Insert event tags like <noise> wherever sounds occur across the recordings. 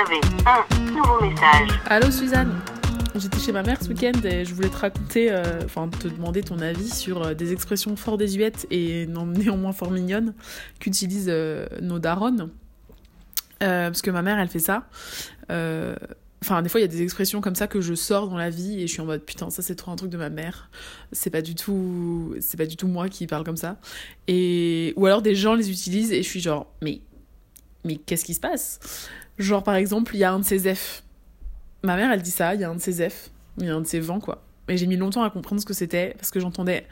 avez un nouveau message. Allô Suzanne J'étais chez ma mère ce week-end et je voulais te raconter, euh, enfin te demander ton avis sur euh, des expressions fort désuètes et non, <laughs> néanmoins fort mignonnes qu'utilisent euh, nos darons. parce que ma mère elle fait ça. Enfin, des fois, il y a des expressions comme ça que je sors dans la vie et je suis en mode putain, ça c'est trop un truc de ma mère. C'est pas du tout, c'est pas du tout moi qui parle comme ça. Et ou alors des gens les utilisent et je suis genre mais mais qu'est-ce qui se passe? Genre par exemple, il y a un de ces F. Ma mère, elle dit ça, il y a un de ces F, il y a un de ces vents quoi. Et j'ai mis longtemps à comprendre ce que c'était parce que j'entendais.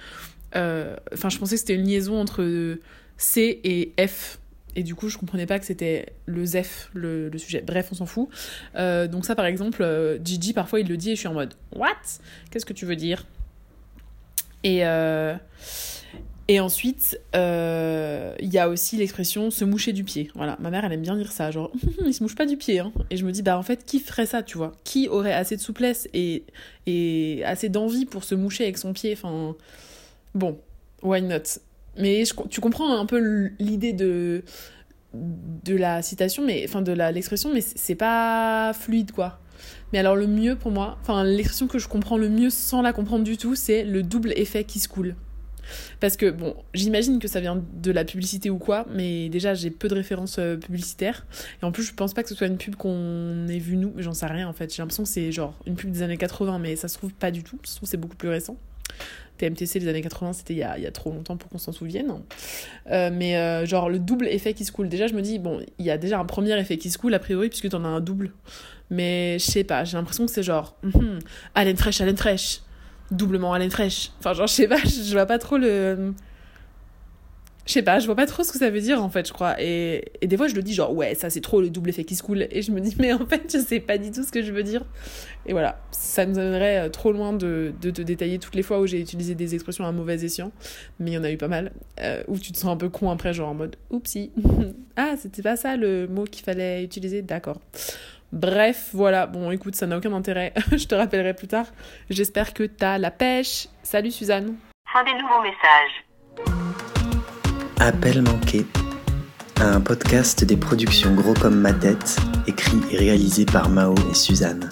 Euh, enfin, je pensais que c'était une liaison entre C et F. Et du coup, je comprenais pas que c'était le ZEF, le, sujet. Bref, on s'en fout. Euh, donc ça, par exemple, euh, Gigi, parfois, il le dit et je suis en mode « What? Qu'est-ce que tu veux dire ?» Et, et ensuite, euh, il y a aussi l'expression « se moucher du pied ». Voilà, ma mère, elle aime bien dire ça, genre <laughs> « il se mouche pas du pied hein. Et je me dis « Bah en fait, qui ferait ça, tu vois? Qui aurait assez de souplesse et, et assez d'envie pour se moucher avec son pied? Enfin, bon, why not ?» Mais tu comprends un peu l'idée de de la citation, mais enfin de l'expression, mais c'est pas fluide quoi. Mais alors le mieux pour moi, enfin l'expression que je comprends le mieux sans la comprendre du tout, c'est le double effet qui se coule. Parce que bon, j'imagine que ça vient de la publicité ou quoi, mais déjà j'ai peu de références euh, publicitaires. Et en plus, je pense pas que ce soit une pub qu'on ait vue nous, j'en sais rien en fait. J'ai l'impression que c'est genre une pub des années 80, mais ça se trouve pas du tout. Ça se trouve c'est beaucoup plus récent. TMTC les années 80, c'était il, y a trop longtemps pour qu'on s'en souvienne. Euh, mais euh, genre le double effet qui se coule. Déjà, je me dis, bon, il y a déjà un premier effet qui se coule a priori, puisque t'en as un double. Mais je sais pas, j'ai l'impression que c'est genre, mm haleine fraîche, haleine fraîche, doublement haleine fraîche. Enfin, genre, je sais pas, je vois pas trop le je sais pas, je vois pas trop ce que ça veut dire en fait, je crois. Et, et des fois, je le dis genre, ouais, ça c'est trop le double effet qui se coule. Et je me dis, mais en fait, je sais pas du tout ce que je veux dire. Et voilà, ça nous amènerait euh, trop loin de, de te détailler toutes les fois où j'ai utilisé des expressions à mauvais escient. Mais il y en a eu pas mal. Euh, où tu te sens un peu con après, genre en mode, oupsie. <laughs> ah, c'était pas ça le mot qu'il fallait utiliser, d'accord. Bref, voilà. Bon, écoute, ça n'a aucun intérêt. <laughs> je te rappellerai plus tard. J'espère que t'as la pêche. Salut Suzanne. Fin des nouveaux messages. Appel manqué, un podcast des productions Gros comme ma tête, écrit et réalisé par Mao et Suzanne.